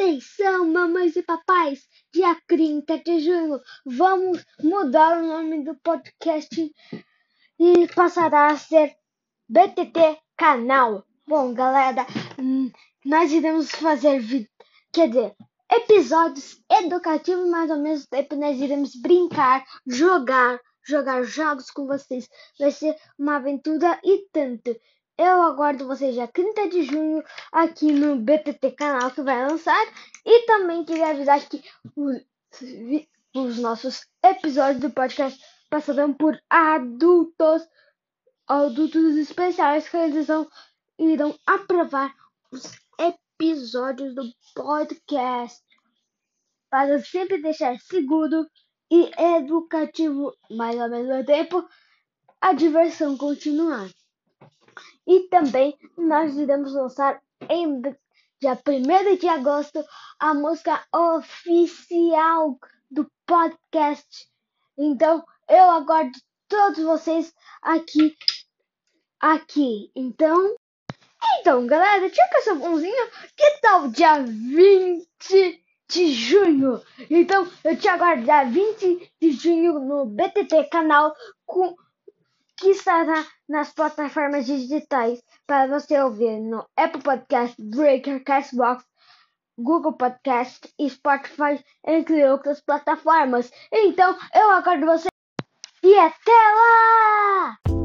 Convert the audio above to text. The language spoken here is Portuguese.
Atenção, mamães e papais! Dia 30 de junho, vamos mudar o nome do podcast e passará a ser BTT Canal. Bom, galera, hum, nós iremos fazer, quer dizer, episódios educativos, mas ao mesmo tempo nós iremos brincar, jogar, jogar jogos com vocês. Vai ser uma aventura e tanto. Eu aguardo vocês dia 30 de junho aqui no BTT canal que vai lançar. E também queria avisar que os, os nossos episódios do podcast passarão por adultos, adultos especiais que eles vão, irão aprovar os episódios do podcast para sempre deixar seguro e educativo, mas ao mesmo tempo a diversão continuar. E também nós iremos lançar em dia 1 de agosto a música oficial do podcast. Então eu aguardo todos vocês aqui. Aqui. Então. Então, galera, tinha que essa bonzinha. Que tal dia 20 de junho? Então, eu te aguardo dia 20 de junho no BTT canal com estará nas plataformas digitais para você ouvir no Apple Podcast, Breaker, Castbox, Google Podcast e Spotify, entre outras plataformas. Então, eu aguardo você e até lá!